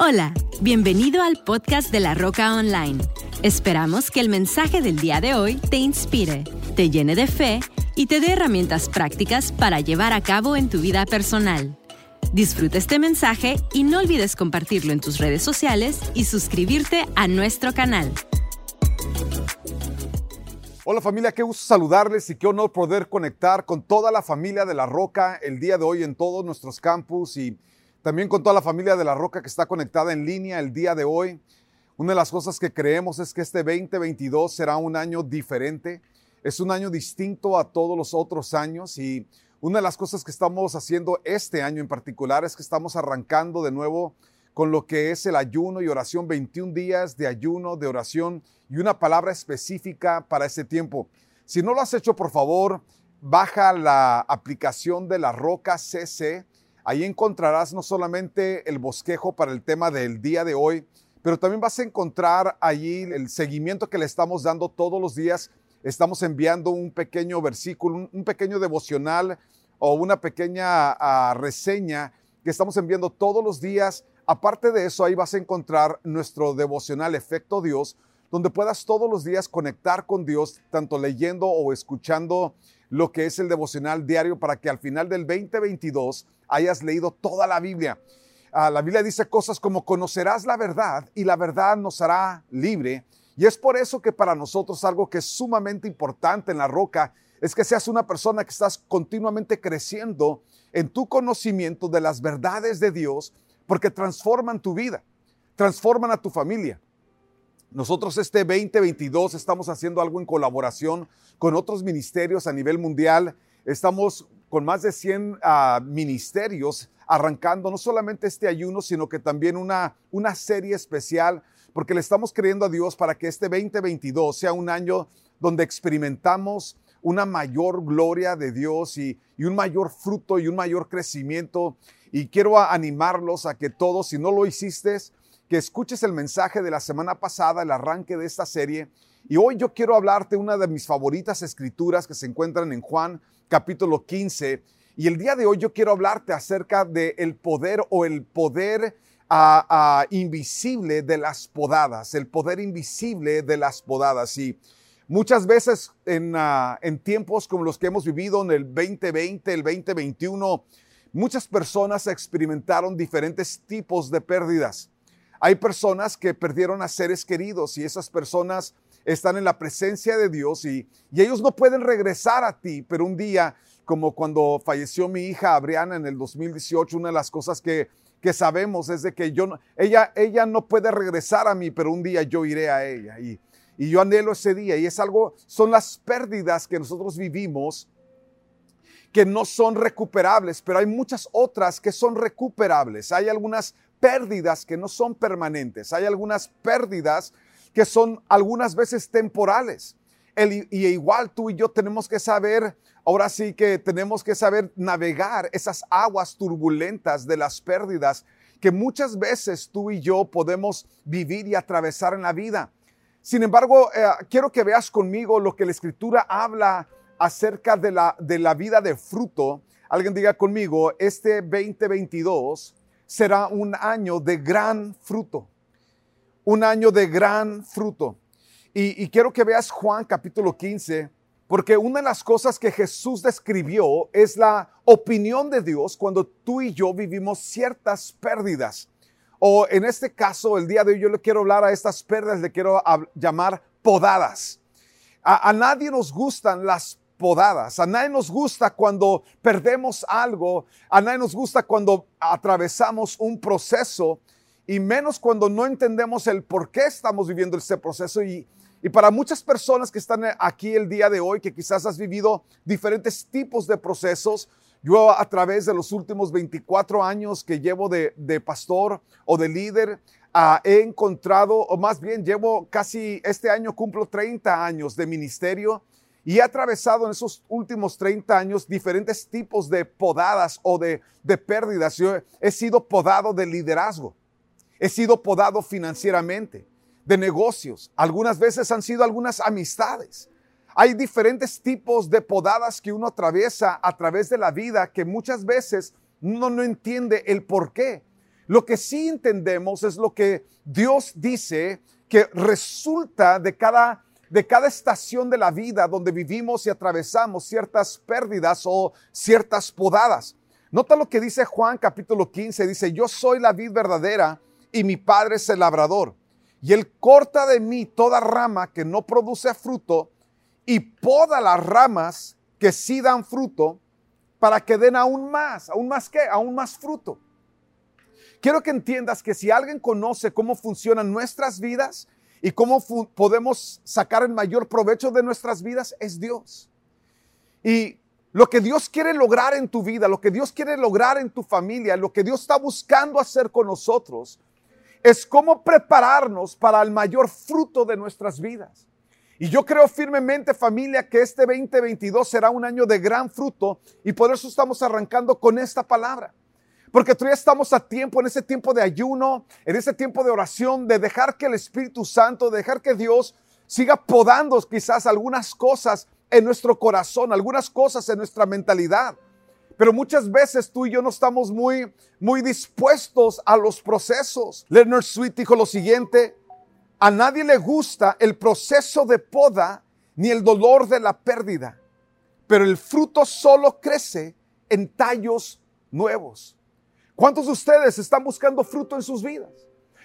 Hola, bienvenido al podcast de La Roca Online. Esperamos que el mensaje del día de hoy te inspire, te llene de fe y te dé herramientas prácticas para llevar a cabo en tu vida personal. Disfruta este mensaje y no olvides compartirlo en tus redes sociales y suscribirte a nuestro canal. Hola familia, qué gusto saludarles y qué honor poder conectar con toda la familia de La Roca el día de hoy en todos nuestros campus y también con toda la familia de La Roca que está conectada en línea el día de hoy. Una de las cosas que creemos es que este 2022 será un año diferente, es un año distinto a todos los otros años y una de las cosas que estamos haciendo este año en particular es que estamos arrancando de nuevo con lo que es el ayuno y oración, 21 días de ayuno, de oración y una palabra específica para ese tiempo. Si no lo has hecho, por favor, baja la aplicación de la Roca CC. Ahí encontrarás no solamente el bosquejo para el tema del día de hoy, pero también vas a encontrar allí el seguimiento que le estamos dando todos los días. Estamos enviando un pequeño versículo, un, pequeño devocional o una pequeña ah, reseña que estamos enviando todos los días. Aparte de eso, ahí vas a encontrar nuestro devocional Efecto Dios, donde puedas todos los días conectar con Dios, tanto leyendo o escuchando lo que es el devocional diario para que al final del 2022 hayas leído toda la Biblia. Ah, la Biblia dice cosas como conocerás la verdad y la verdad nos hará libre. Y es por eso que para nosotros algo que es sumamente importante en la roca es que seas una persona que estás continuamente creciendo en tu conocimiento de las verdades de Dios porque transforman tu vida, transforman a tu familia. Nosotros este 2022 estamos haciendo algo en colaboración con otros ministerios a nivel mundial. Estamos con más de 100 ah, ministerios arrancando no solamente este ayuno, sino que también una, una serie especial, porque le estamos creyendo a Dios para que este 2022 sea un año donde experimentamos una mayor gloria de Dios y, y un mayor fruto y un mayor crecimiento. Y quiero animarlos a que todos, si no lo hiciste, que escuches el mensaje de la semana pasada, el arranque de esta serie. Y hoy yo quiero hablarte una de mis favoritas escrituras que se encuentran en Juan capítulo 15 y el día de hoy yo quiero hablarte acerca del el poder o el poder ah, ah, invisible de las podadas, el poder invisible de las podadas. Y muchas veces en, ah, en tiempos como los que hemos vivido en el 2020, el 2021, muchas personas experimentaron diferentes tipos de pérdidas. Hay personas que perdieron a seres queridos y esas personas están en la presencia de Dios y, y ellos no pueden regresar a ti, pero un día como cuando falleció mi hija Abriana en el 2018, una de las cosas que, que sabemos es de que yo, ella, ella no puede regresar a mí, pero un día yo iré a ella. Y, y yo anhelo ese día. Y es algo, son las pérdidas que nosotros vivimos que no son recuperables, pero hay muchas otras que son recuperables. Hay algunas pérdidas que no son permanentes. Hay algunas pérdidas que son algunas veces temporales. y igual tú y yo tenemos que saber Ahora sí que tenemos que saber navegar esas aguas turbulentas de las pérdidas que muchas veces tú y yo podemos vivir y atravesar en la vida. Sin embargo, eh, quiero que veas conmigo lo que la escritura habla acerca de la, de la vida de fruto. Alguien diga conmigo, este 2022 será un año de gran fruto. Un año de gran fruto. Y, quiero que veas Juan capítulo 15 porque una de las cosas que Jesús describió es la opinión de Dios cuando tú y yo vivimos ciertas pérdidas. O en este caso, el día de hoy yo le quiero hablar a estas pérdidas, le quiero llamar podadas. A nadie nos gustan las podadas. A nadie nos gusta cuando perdemos algo. A nadie nos gusta cuando atravesamos un proceso y menos cuando no entendemos el por qué estamos viviendo este proceso y, y para muchas personas que están aquí el día de hoy, que quizás has vivido diferentes tipos de procesos, yo a través de los últimos 24 años que llevo de, pastor o de líder, ah, he encontrado, o más bien llevo casi, este año cumplo 30 años de ministerio y he atravesado en esos últimos 30 años diferentes tipos de podadas o de, de pérdidas. Yo he sido podado de liderazgo, he sido podado financieramente de negocios. Algunas veces han sido algunas amistades. Hay diferentes tipos de podadas que uno atraviesa a través de la vida que muchas veces uno no entiende el por qué. Lo que sí entendemos es lo que Dios dice que resulta de cada, de cada estación de la vida donde vivimos y atravesamos ciertas pérdidas o ciertas podadas. Nota lo que dice Juan capítulo 15, dice, yo soy la vid verdadera y mi padre es el labrador. Y él corta de mí toda rama que no produce fruto y poda las ramas que sí dan fruto para que den aún más, aún más que, aún más fruto. Quiero que entiendas que si alguien conoce cómo funcionan nuestras vidas y cómo podemos sacar el mayor provecho de nuestras vidas, es Dios. Y lo que Dios quiere lograr en tu vida, lo que Dios quiere lograr en tu familia, lo que Dios está buscando hacer con nosotros, es cómo prepararnos para el mayor fruto de nuestras vidas. Y yo creo firmemente, familia, que este 2022 será un año de gran fruto y por eso estamos arrancando con esta palabra. Porque todavía estamos a tiempo, en ese tiempo de ayuno, en ese tiempo de oración, de dejar que el Espíritu Santo, de dejar que Dios siga podando quizás algunas cosas en nuestro corazón, algunas cosas en nuestra mentalidad. Pero muchas veces tú y yo no estamos muy, muy dispuestos a los procesos. Leonard Sweet dijo lo siguiente, a nadie le gusta el proceso de poda ni el dolor de la pérdida, pero el fruto solo crece en tallos nuevos. ¿Cuántos de ustedes están buscando fruto en sus vidas?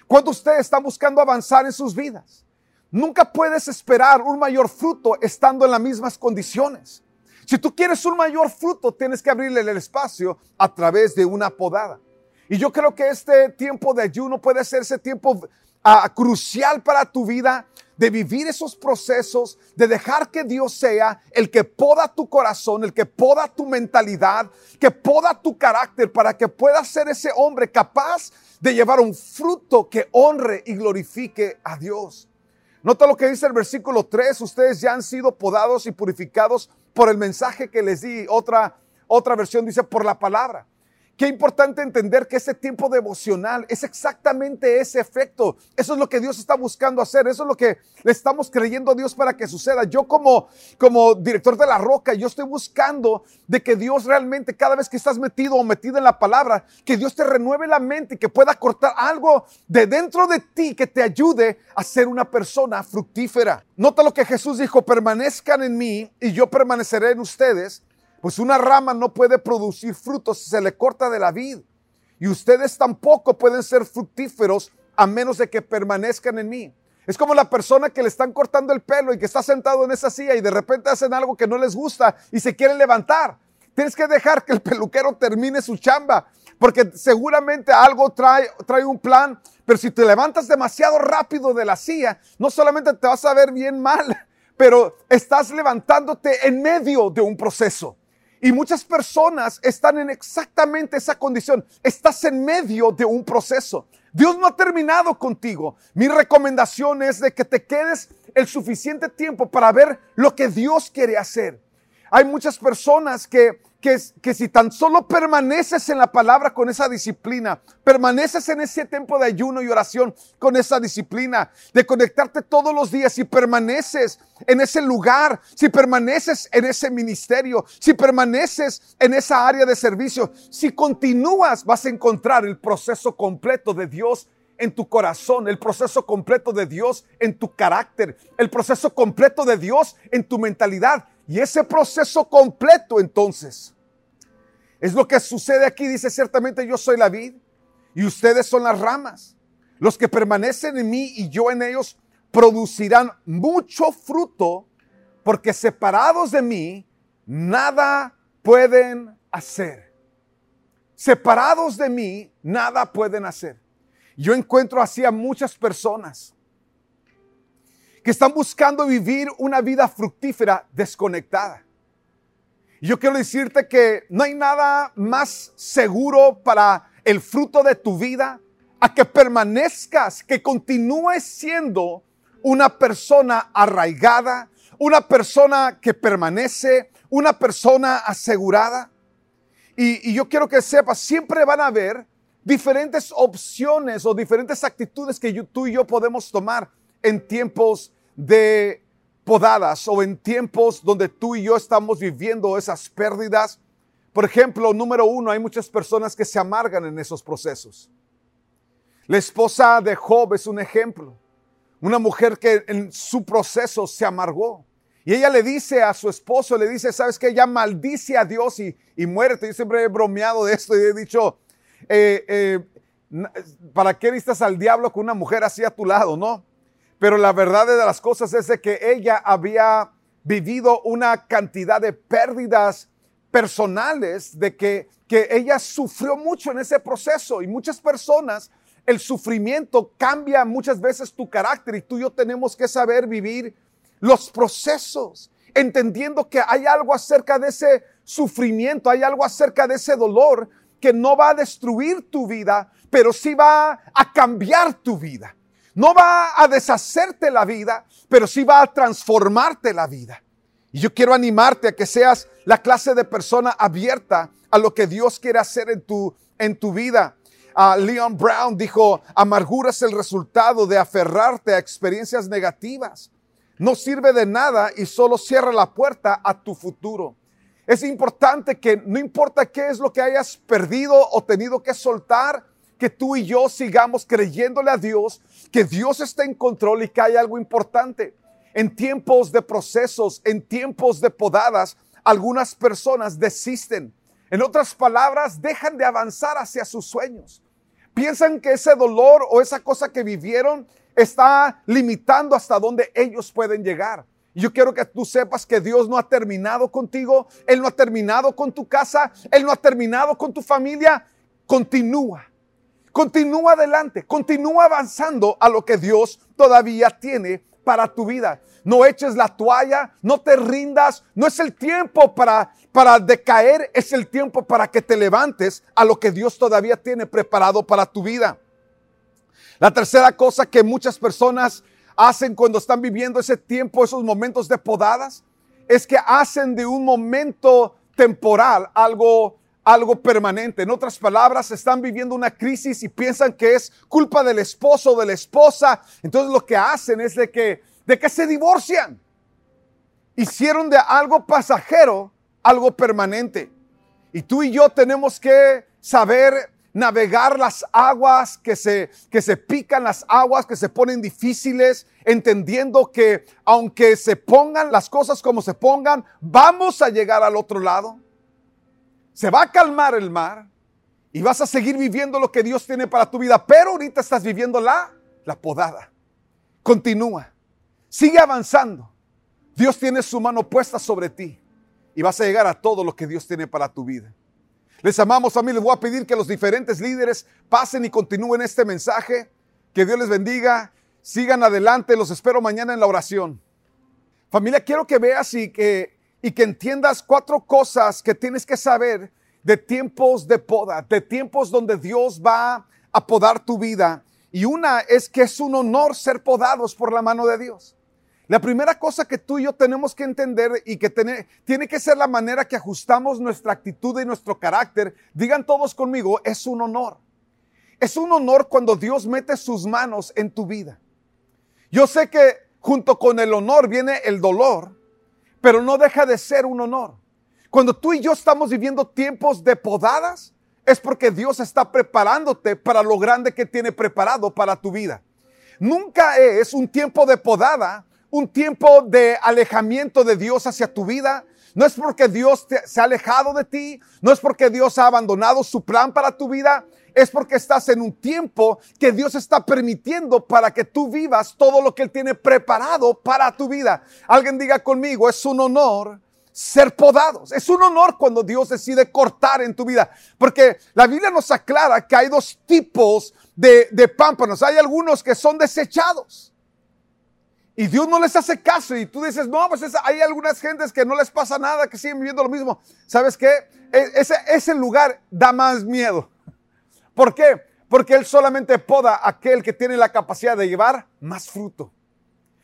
¿Cuántos de ustedes están buscando avanzar en sus vidas? Nunca puedes esperar un mayor fruto estando en las mismas condiciones. Si tú quieres un mayor fruto, tienes que abrirle el espacio a través de una podada. Y yo creo que este tiempo de ayuno puede ese tiempo crucial para tu vida de vivir esos procesos, de dejar que Dios sea el que poda tu corazón, el que poda tu mentalidad, que poda tu carácter para que puedas ser ese hombre capaz de llevar un fruto que honre y glorifique a Dios. Nota lo que dice el versículo 3, ustedes ya han sido podados y purificados por el mensaje que les di. Otra, otra versión dice por la palabra. Qué importante entender que ese tiempo devocional es exactamente ese efecto. Eso es lo que Dios está buscando hacer. Eso es lo que le estamos creyendo a Dios para que suceda. Yo como, como director de la roca, yo estoy buscando de que Dios realmente cada vez que estás metido o metido en la palabra, que Dios te renueve la mente y que pueda cortar algo de dentro de ti que te ayude a ser una persona fructífera. Nota lo que Jesús dijo, permanezcan en mí y yo permaneceré en ustedes pues una rama no puede producir frutos si se le corta de la vid. Y ustedes tampoco pueden ser fructíferos a menos de que permanezcan en mí. Es como la persona que le están cortando el pelo y que está sentado en esa silla y de repente hacen algo que no les gusta y se quieren levantar. Tienes que dejar que el peluquero termine su chamba, porque seguramente algo trae, trae un plan, pero si te levantas demasiado rápido de la silla, no solamente te vas a ver bien mal, pero estás levantándote en medio de un proceso. Y muchas personas están en exactamente esa condición. Estás en medio de un proceso. Dios no ha terminado contigo. Mi recomendación es de que te quedes el suficiente tiempo para ver lo que Dios quiere hacer. Hay muchas personas que que, si tan solo permaneces en la palabra con esa disciplina, permaneces en ese tiempo de ayuno y oración con esa disciplina, de conectarte todos los días, si permaneces en ese lugar, si permaneces en ese ministerio, si permaneces en esa área de servicio, si continúas, vas a encontrar el proceso completo de Dios en tu corazón, el proceso completo de Dios en tu carácter, el proceso completo de Dios en tu mentalidad. Y ese proceso completo entonces es lo que sucede aquí. Dice, ciertamente yo soy la vid y ustedes son las ramas. Los que permanecen en mí y yo en ellos producirán mucho fruto porque separados de mí nada pueden hacer. Separados de mí nada pueden hacer. Yo encuentro así a muchas personas que están buscando vivir una vida fructífera desconectada. Y yo quiero decirte que no hay nada más seguro para el fruto de tu vida a que permanezcas, que continúes siendo una persona arraigada, una persona que permanece, una persona asegurada. Y, yo quiero que sepas, siempre van a haber diferentes opciones o diferentes actitudes que tú y yo podemos tomar en tiempos de podadas o en tiempos donde tú y yo estamos viviendo esas pérdidas. Por ejemplo, número uno, hay muchas personas que se amargan en esos procesos. La esposa de Job es un ejemplo. Una mujer que en su proceso se amargó. Y ella le dice a su esposo, le dice, ¿sabes qué? Ella maldice a Dios y, y muérete. Yo siempre he bromeado de esto y he dicho, eh, eh, ¿para qué vistas al diablo con una mujer así a tu lado, no? Pero la verdad de las cosas es de que ella había vivido una cantidad de pérdidas personales, de que, que ella sufrió mucho en ese proceso y muchas personas, el sufrimiento cambia muchas veces tu carácter y tú y yo tenemos que saber vivir los procesos, entendiendo que hay algo acerca de ese sufrimiento, hay algo acerca de ese dolor que no va a destruir tu vida, pero sí va a cambiar tu vida. No va a deshacerte la vida, pero sí va a transformarte la vida. Y yo quiero animarte a que seas la clase de persona abierta a lo que Dios quiere hacer en tu, en tu vida. Uh, Leon Brown dijo, amargura es el resultado de aferrarte a experiencias negativas. No sirve de nada y solo cierra la puerta a tu futuro. Es importante que no importa qué es lo que hayas perdido o tenido que soltar, que tú y yo sigamos creyéndole a Dios, que Dios está en control y que hay algo importante. En tiempos de procesos, en tiempos de podadas, algunas personas desisten. En otras palabras, dejan de avanzar hacia sus sueños. Piensan que ese dolor o esa cosa que vivieron está limitando hasta donde ellos pueden llegar. Yo quiero que tú sepas que Dios no ha terminado contigo, Él no ha terminado con tu casa, Él no ha terminado con tu familia. Continúa, continúa adelante, continúa avanzando a lo que Dios todavía tiene para tu vida. No eches la toalla, no te rindas, no es el tiempo para, para decaer, es el tiempo para que te levantes a lo que Dios todavía tiene preparado para tu vida. La tercera cosa que muchas personas hacen cuando están viviendo ese tiempo, esos momentos de podadas, es que hacen de un momento temporal algo algo permanente. En otras palabras, están viviendo una crisis y piensan que es culpa del esposo o de la esposa. Entonces lo que hacen es de que, de que se divorcian. Hicieron de algo pasajero algo permanente. Y tú y yo tenemos que saber navegar las aguas que se, que se pican, las aguas que se ponen difíciles, entendiendo que aunque se pongan las cosas como se pongan, vamos a llegar al otro lado. Se va a calmar el mar y vas a seguir viviendo lo que Dios tiene para tu vida, pero ahorita estás viviendo la, la podada. Continúa, sigue avanzando. Dios tiene su mano puesta sobre ti y vas a llegar a todo lo que Dios tiene para tu vida. Les amamos familia, les voy a pedir que los diferentes líderes pasen y continúen este mensaje. Que Dios les bendiga, sigan adelante, los espero mañana en la oración. Familia, quiero que veas y que, y que entiendas cuatro cosas que tienes que saber de tiempos de poda, de tiempos donde Dios va a podar tu vida. Y una es que es un honor ser podados por la mano de Dios. La primera cosa que tú y yo tenemos que entender y que tiene que ser la manera que ajustamos nuestra actitud y nuestro carácter, digan todos conmigo, es un honor. Es un honor cuando Dios mete sus manos en tu vida. Yo sé que junto con el honor viene el dolor, pero no deja de ser un honor. Cuando tú y yo estamos viviendo tiempos de podadas, es porque Dios está preparándote para lo grande que tiene preparado para tu vida. Nunca es un tiempo de podada un tiempo de alejamiento de Dios hacia tu vida. No es porque Dios se ha alejado de ti, no es porque Dios ha abandonado su plan para tu vida, es porque estás en un tiempo que Dios está permitiendo para que tú vivas todo lo que Él tiene preparado para tu vida. Alguien diga conmigo, es un honor ser podados. Es un honor cuando Dios decide cortar en tu vida. Porque la Biblia nos aclara que hay dos tipos de, de pámpanos. Hay algunos que son desechados. Y Dios no les hace caso y tú dices, no, pues hay algunas gentes que no les pasa nada, que siguen viviendo lo mismo. ¿Sabes qué? E, ese, ese lugar da más miedo. ¿Por qué? Porque Él solamente poda aquel que tiene la capacidad de llevar más fruto.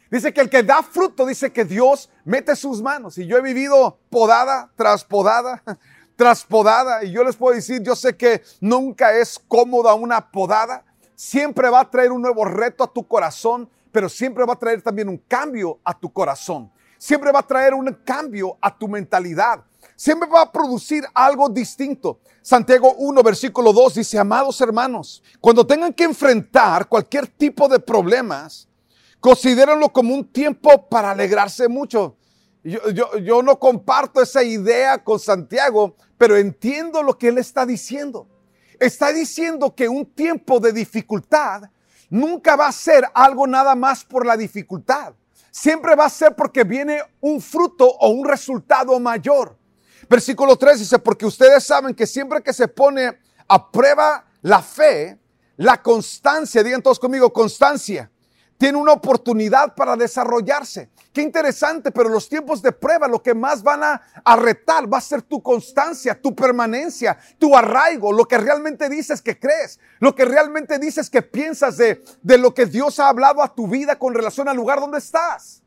Dice que el que da fruto, dice que Dios mete sus manos. Y yo he vivido podada tras podada, tras podada. Y yo les puedo decir, yo sé que nunca es cómoda una podada. Siempre va a traer un nuevo reto a tu corazón pero siempre va a traer también un cambio a tu corazón. Siempre va a traer un cambio a tu mentalidad. Siempre va a producir algo distinto. Santiago 1, versículo 2 dice, amados hermanos, cuando tengan que enfrentar cualquier tipo de problemas, considérenlo como un tiempo para alegrarse mucho. Yo, yo, yo no comparto esa idea con Santiago, pero entiendo lo que él está diciendo. Está diciendo que un tiempo de dificultad nunca va a ser algo nada más por la dificultad. Siempre va a ser porque viene un fruto o un resultado mayor. Versículo 3 dice, porque ustedes saben que siempre que se pone a prueba la fe, la constancia, digan todos conmigo, constancia, tiene una oportunidad para desarrollarse. Qué interesante, pero los tiempos de prueba lo que más van a, retar va a ser tu constancia, tu permanencia, tu arraigo, lo que realmente dices que crees, lo que realmente dices que piensas de, de lo que Dios ha hablado a tu vida con relación al lugar donde estás.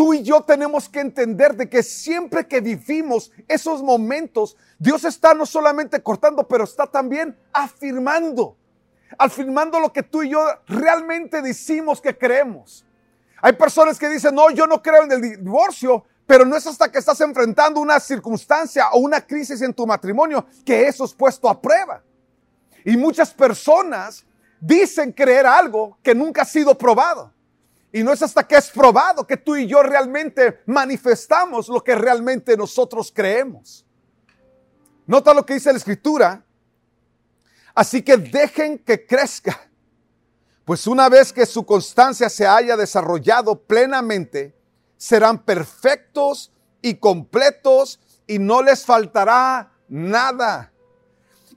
Tú y yo tenemos que entender de que siempre que vivimos esos momentos, Dios está no solamente cortando, pero está también afirmando afirmando lo que tú y yo realmente decimos que creemos. Hay personas que dicen, no, yo no creo en el divorcio, pero no es hasta que estás enfrentando una circunstancia o una crisis en tu matrimonio que eso es puesto a prueba. Y muchas personas dicen creer algo que nunca ha sido probado. Y no es hasta que es probado que tú y yo realmente manifestamos lo que realmente nosotros creemos. Nota lo que dice la escritura Así que dejen que crezca. Pues una vez que su constancia se haya desarrollado plenamente, serán perfectos y completos y no les faltará nada.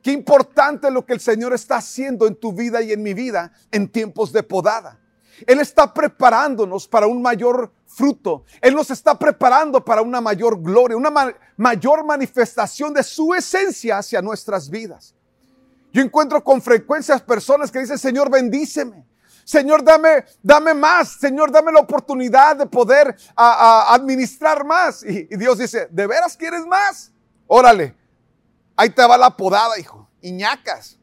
Qué importante lo que el Señor está haciendo en tu vida y en mi vida en tiempos de podada. Él está preparándonos para un mayor fruto. Él nos está preparando para una mayor gloria, una mayor manifestación de su esencia hacia nuestras vidas. Yo encuentro con frecuencia personas que dicen, Señor, bendíceme. Señor, dame, dame más. Señor, dame la oportunidad de poder administrar más. Y, y, Dios dice, ¿de veras quieres más? Órale. Ahí te va la podada, hijo. Iñacas.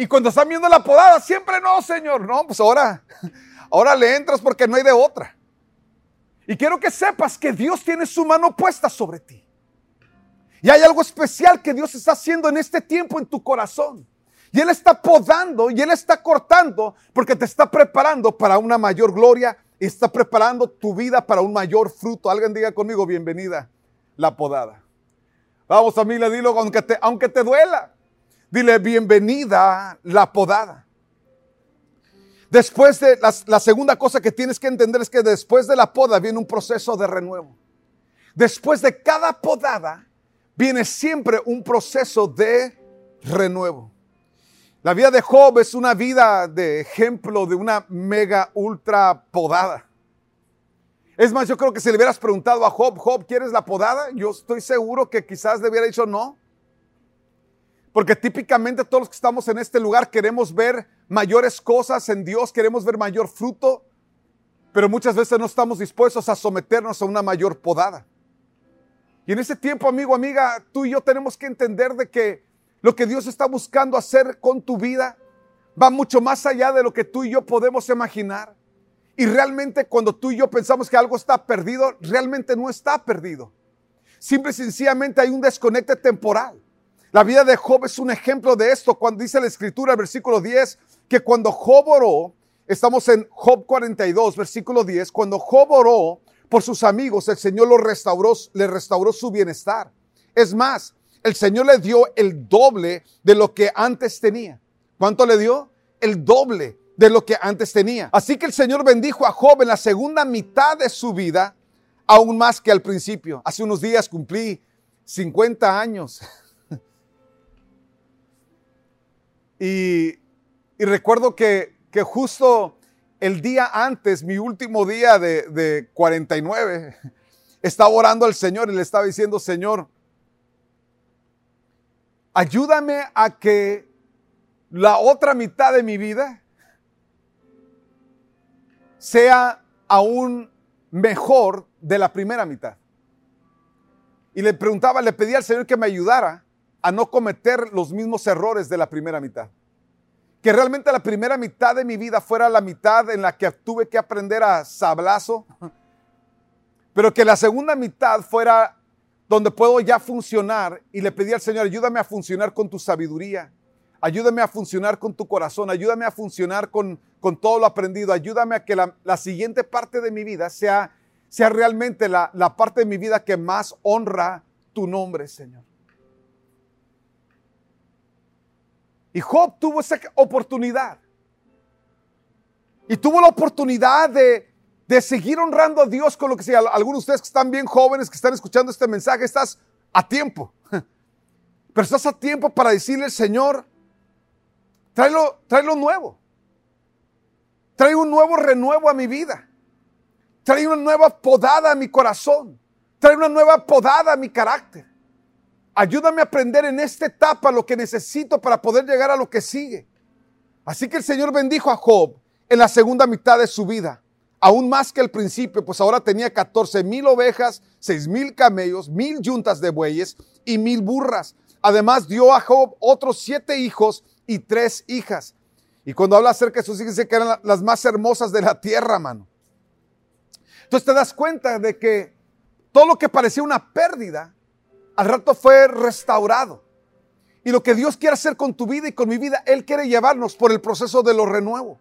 Y cuando están viendo la podada, siempre no, Señor. No, pues ahora, ahora le entras porque no hay de otra. Y quiero que sepas que Dios tiene su mano puesta sobre ti. Y hay algo especial que Dios está haciendo en este tiempo en tu corazón. Y Él está podando y Él está cortando porque te está preparando para una mayor gloria y está preparando tu vida para un mayor fruto. Alguien diga conmigo, bienvenida, la podada. Vamos familia, dilo aunque te, aunque te duela. Dile, bienvenida, la podada. Después de la, la segunda cosa que tienes que entender es que después de la poda viene un proceso de renuevo. Después de cada podada viene siempre un proceso de renuevo. La vida de Job es una vida de ejemplo de una mega ultra podada. Es más, yo creo que si le hubieras preguntado a Job, Job, ¿quieres la podada? Yo estoy seguro que quizás le hubiera dicho no. Porque típicamente todos los que estamos en este lugar queremos ver mayores cosas en Dios, queremos ver mayor fruto, pero muchas veces no estamos dispuestos a someternos a una mayor podada. Y en ese tiempo, amigo, amiga, tú y yo tenemos que entender de que lo que Dios está buscando hacer con tu vida va mucho más allá de lo que tú y yo podemos imaginar. Y realmente cuando tú y yo pensamos que algo está perdido, realmente no está perdido. Simple y sencillamente hay un desconecte temporal. La vida de Job es un ejemplo de esto cuando dice la escritura, el versículo 10, que cuando Job oró, estamos en Job 42, versículo 10, cuando Job oró, por sus amigos, el Señor lo restauró, le restauró su bienestar. Es más, el Señor le dio el doble de lo que antes tenía. ¿Cuánto le dio? El doble de lo que antes tenía. Así que el Señor bendijo a Job en la segunda mitad de su vida, aún más que al principio. Hace unos días cumplí 50 años. y, recuerdo que, que justo el día antes, mi último día de, de 49, estaba orando al Señor y le estaba diciendo, Señor, ayúdame a que la otra mitad de mi vida sea aún mejor de la primera mitad. Y le preguntaba, le pedía al Señor que me ayudara a no cometer los mismos errores de la primera mitad que realmente la primera mitad de mi vida fuera la mitad en la que tuve que aprender a sablazo. pero que la segunda mitad fuera donde puedo ya funcionar y le pedí al Señor, ayúdame a funcionar con tu sabiduría, ayúdame a funcionar con tu corazón, ayúdame a funcionar con, con todo lo aprendido, ayúdame a que la, la siguiente parte de mi vida sea, sea realmente la, la parte de mi vida que más honra tu nombre, Señor. Y Job tuvo esa oportunidad. Y tuvo la oportunidad de, de seguir honrando a Dios con lo que sea. Algunos de ustedes que están bien jóvenes, que están escuchando este mensaje, estás a tiempo. Pero estás a tiempo para decirle, Señor, tráelo, tráelo nuevo. Trae un nuevo renuevo a mi vida. Trae una nueva podada a mi corazón. Trae una nueva podada a mi carácter. Ayúdame a aprender en esta etapa lo que necesito para poder llegar a lo que sigue. Así que el Señor bendijo a Job en la segunda mitad de su vida, aún más que el principio, pues ahora tenía 14 mil ovejas, 6 mil camellos, mil yuntas de bueyes y mil burras. Además dio a Job otros siete hijos y tres hijas. Y cuando habla acerca de sus hijas, dice que eran las más hermosas de la tierra, mano. Entonces te das cuenta de que todo lo que parecía una pérdida, al rato fue restaurado. Y lo que Dios quiere hacer con tu vida y con mi vida, Él quiere llevarnos por el proceso de lo renuevo.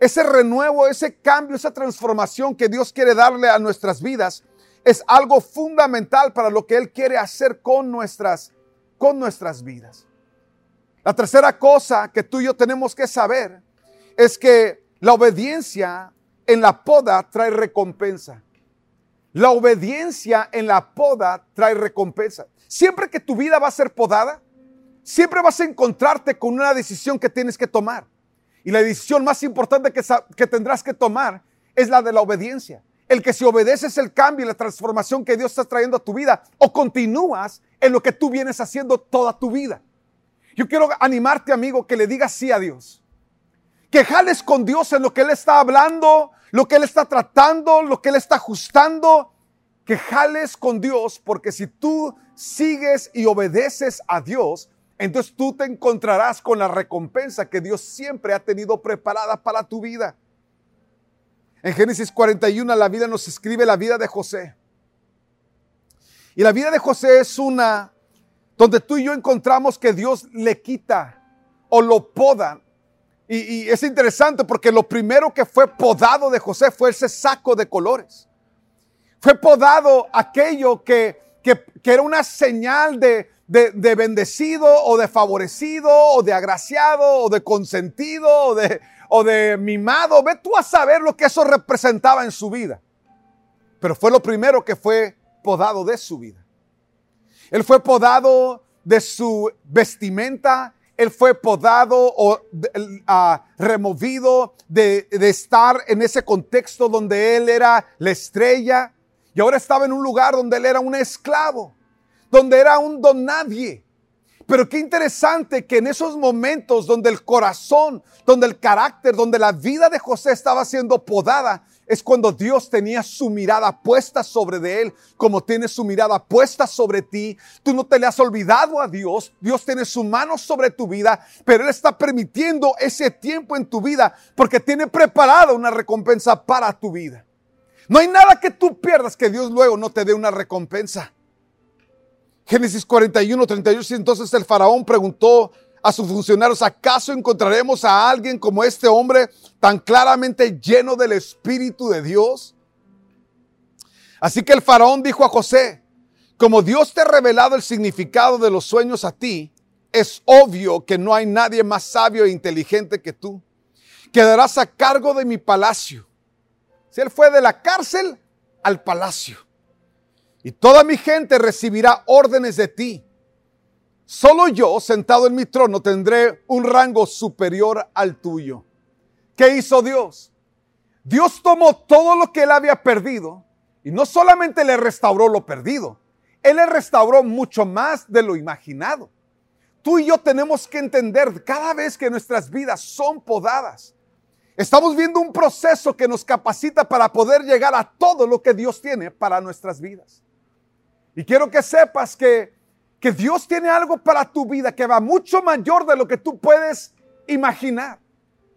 Ese renuevo, ese cambio, esa transformación que Dios quiere darle a nuestras vidas es algo fundamental para lo que Él quiere hacer con nuestras, con nuestras vidas. La tercera cosa que tú y yo tenemos que saber es que la obediencia en la poda trae recompensa. La obediencia en la poda trae recompensa. Siempre que tu vida va a ser podada, siempre vas a encontrarte con una decisión que tienes que tomar. Y la decisión más importante que, que tendrás que tomar es la de la obediencia. El que si obedeces el cambio y la transformación que Dios está trayendo a tu vida o continúas en lo que tú vienes haciendo toda tu vida. Yo quiero animarte, amigo, que le digas sí a Dios. Que jales con Dios en lo que Él está hablando, lo que Él está tratando, lo que Él está ajustando. Que jales con Dios, porque si tú sigues y obedeces a Dios, entonces tú te encontrarás con la recompensa que Dios siempre ha tenido preparada para tu vida. En Génesis 41 la vida nos escribe la vida de José. Y la vida de José es una donde tú y yo encontramos que Dios le quita o lo poda. Y, y, es interesante porque lo primero que fue podado de José fue ese saco de colores. Fue podado aquello que que, era una señal de, de, bendecido o de favorecido o de agraciado o de consentido o de, o de mimado. Ve tú a saber lo que eso representaba en su vida. Pero fue lo primero que fue podado de su vida. Él fue podado de su vestimenta, él fue podado o uh, removido de, de, estar en ese contexto donde él era la estrella, y ahora estaba en un lugar donde él era un esclavo, donde era un don nadie. Pero qué interesante que en esos momentos donde el corazón, donde el carácter, donde la vida de José estaba siendo podada, es cuando Dios tenía su mirada puesta sobre de él, como tiene su mirada puesta sobre ti. Tú no te le has olvidado a Dios, Dios tiene su mano sobre tu vida, pero Él está permitiendo ese tiempo en tu vida porque tiene preparada una recompensa para tu vida. No hay nada que tú pierdas que Dios luego no te dé una recompensa. Génesis 41, 38. Entonces el faraón preguntó a sus funcionarios, ¿acaso encontraremos a alguien como este hombre tan claramente lleno del Espíritu de Dios? Así que el faraón dijo a José, como Dios te ha revelado el significado de los sueños a ti, es obvio que no hay nadie más sabio e inteligente que tú. Quedarás a cargo de mi palacio si él fue de la cárcel al palacio. Y toda mi gente recibirá órdenes de ti. Solo yo, sentado en mi trono, tendré un rango superior al tuyo. ¿Qué hizo Dios? Dios tomó todo lo que él había perdido y no solamente le restauró lo perdido, él le restauró mucho más de lo imaginado. Tú y yo tenemos que entender cada vez que nuestras vidas son podadas, Estamos viendo un proceso que nos capacita para poder llegar a todo lo que Dios tiene para nuestras vidas. Y quiero que sepas que, que Dios tiene algo para tu vida que va mucho mayor de lo que tú puedes imaginar.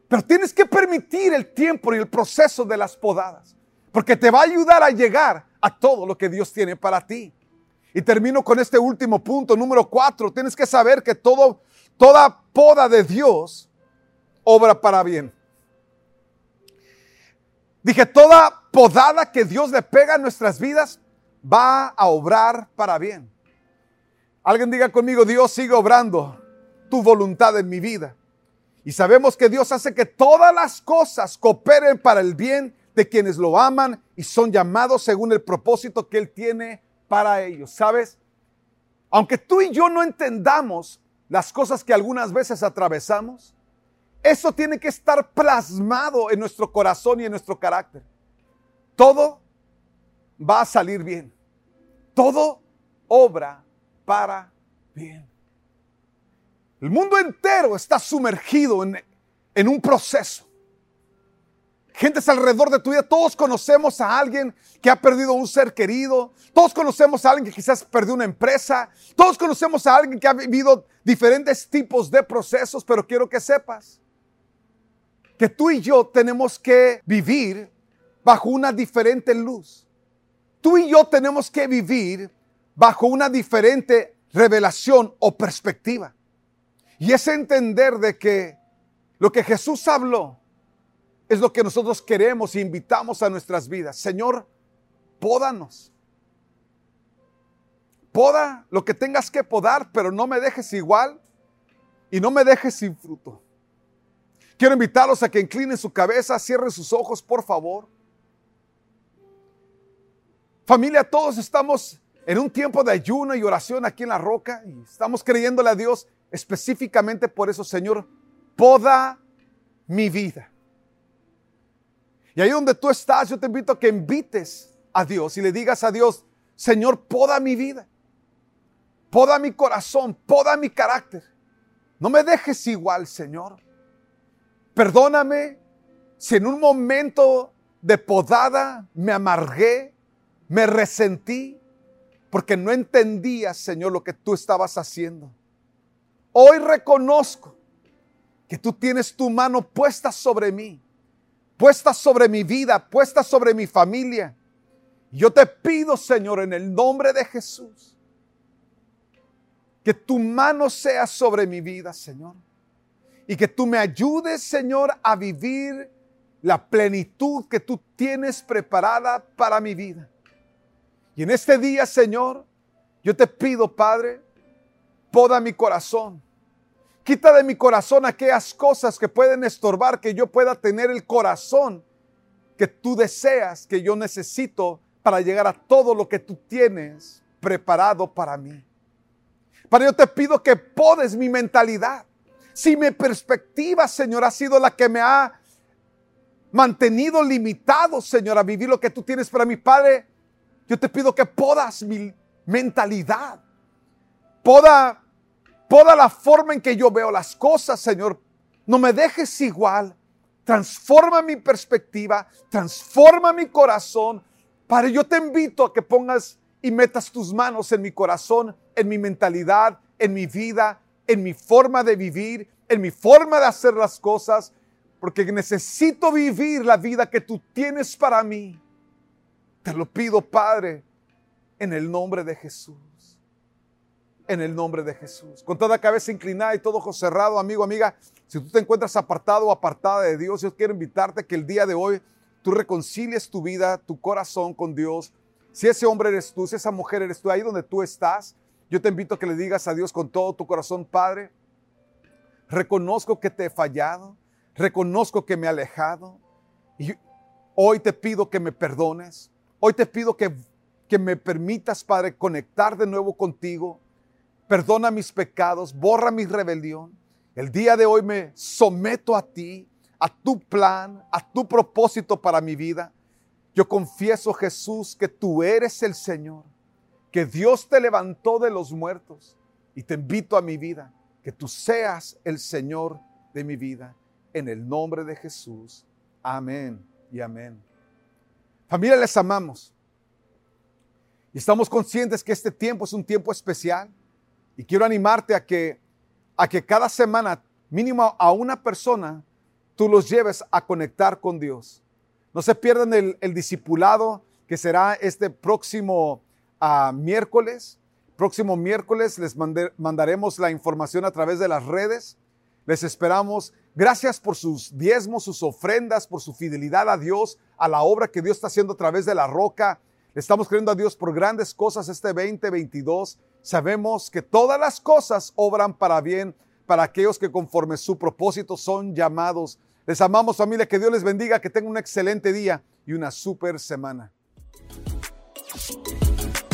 Pero tienes que permitir el tiempo y el proceso de las podadas. porque te va a ayudar a llegar a todo lo que Dios tiene para ti. Y termino con este último punto, número cuatro. Tienes que saber que todo, toda poda de Dios obra para bien. Dije, toda podada que Dios le pega a nuestras vidas va a obrar para bien. Alguien diga conmigo, Dios sigue obrando tu voluntad en mi vida. Y sabemos que Dios hace que todas las cosas cooperen para el bien de quienes lo aman y son llamados según el propósito que Él tiene para ellos. ¿Sabes? Aunque tú y yo no entendamos las cosas que algunas veces atravesamos, eso tiene que estar plasmado en nuestro corazón y en nuestro carácter. Todo va a salir bien. Todo obra para bien. El mundo entero está sumergido en, en un proceso. Gentes alrededor de tu vida, todos conocemos a alguien que ha perdido un ser querido, todos conocemos a alguien que quizás perdió una empresa, todos conocemos a alguien que ha vivido diferentes tipos de procesos, pero quiero que sepas que tú y yo tenemos que vivir bajo una diferente luz. Tú y yo tenemos que vivir bajo una diferente revelación o perspectiva. Y es entender de que lo que Jesús habló es lo que nosotros queremos e invitamos a nuestras vidas. Señor, pódanos. Poda lo que tengas que podar, pero no me dejes igual y no me dejes sin fruto. Quiero invitarlos a que inclinen su cabeza, cierren sus ojos, por favor. Familia, todos estamos en un tiempo de ayuno y oración aquí en la roca y estamos creyéndole a Dios específicamente por eso, Señor, poda mi vida. Y ahí donde tú estás, yo te invito a que invites a Dios y le digas a Dios, Señor, poda mi vida, poda mi corazón, poda mi carácter. No me dejes igual, Señor. Perdóname si en un momento de podada me amargué, me resentí, porque no entendía, Señor, lo que tú estabas haciendo. Hoy reconozco que tú tienes tu mano puesta sobre mí puesta sobre mi vida, puesta sobre mi familia. Yo te pido, Señor, en el nombre de Jesús, que tu mano sea sobre mi vida, Señor. Y que tú me ayudes, Señor, a vivir la plenitud que tú tienes preparada para mi vida. Y en este día, Señor, yo te pido, Padre, poda mi corazón. Quita de mi corazón aquellas cosas que pueden estorbar, que yo pueda tener el corazón que tú deseas, que yo necesito para llegar a todo lo que tú tienes preparado para mí. Para yo te pido que podes mi mentalidad. Si mi perspectiva, Señor, ha sido la que me ha mantenido limitado, Señor, a vivir lo que tú tienes para mi Padre, yo te pido que podas mi mentalidad. Poda Toda la forma en que yo veo las cosas, Señor. No me dejes igual. Transforma mi perspectiva, transforma mi corazón. Padre, yo te invito a que pongas y metas tus manos en mi corazón, en mi mentalidad, en mi vida, en mi forma de vivir, en mi forma de hacer las cosas, porque necesito vivir la vida que tú tienes para mí. Te lo pido, Padre, en el nombre de Jesús en el nombre de Jesús. Con toda cabeza inclinada y todo ojo cerrado, amigo, amiga, si tú te encuentras apartado o apartada de Dios, yo quiero invitarte que el día de hoy tú reconcilies tu vida, tu corazón con Dios. Si ese hombre eres tú, si esa mujer eres tú, ahí donde tú estás, yo te invito a que le digas a Dios con todo tu corazón, Padre, reconozco que te he fallado, reconozco que me he alejado y hoy te pido que me perdones, hoy te pido que, que me permitas, Padre, conectar de nuevo contigo perdona mis pecados, borra mi rebelión. El día de hoy me someto a ti, a tu plan, a tu propósito para mi vida. Yo confieso, Jesús, que tú eres el Señor, que Dios te levantó de los muertos y te invito a mi vida, que tú seas el Señor de mi vida. En el nombre de Jesús. Amén y amén. Familia, les amamos. Y estamos conscientes que este tiempo es un tiempo especial. Y quiero animarte a que, a que cada semana, mínimo a una persona, tú los lleves a conectar con Dios. No se pierdan el, discipulado que será este próximo ah, miércoles. Próximo miércoles les mandaremos la información a través de las redes. Les esperamos. Gracias por sus diezmos, sus ofrendas, por su fidelidad a Dios, a la obra que Dios está haciendo a través de la roca. estamos creyendo a Dios por grandes cosas este 2022. Sabemos que todas las cosas obran para bien para aquellos que conforme su propósito son llamados. Les amamos familia, que Dios les bendiga, que tengan un excelente día y una super semana.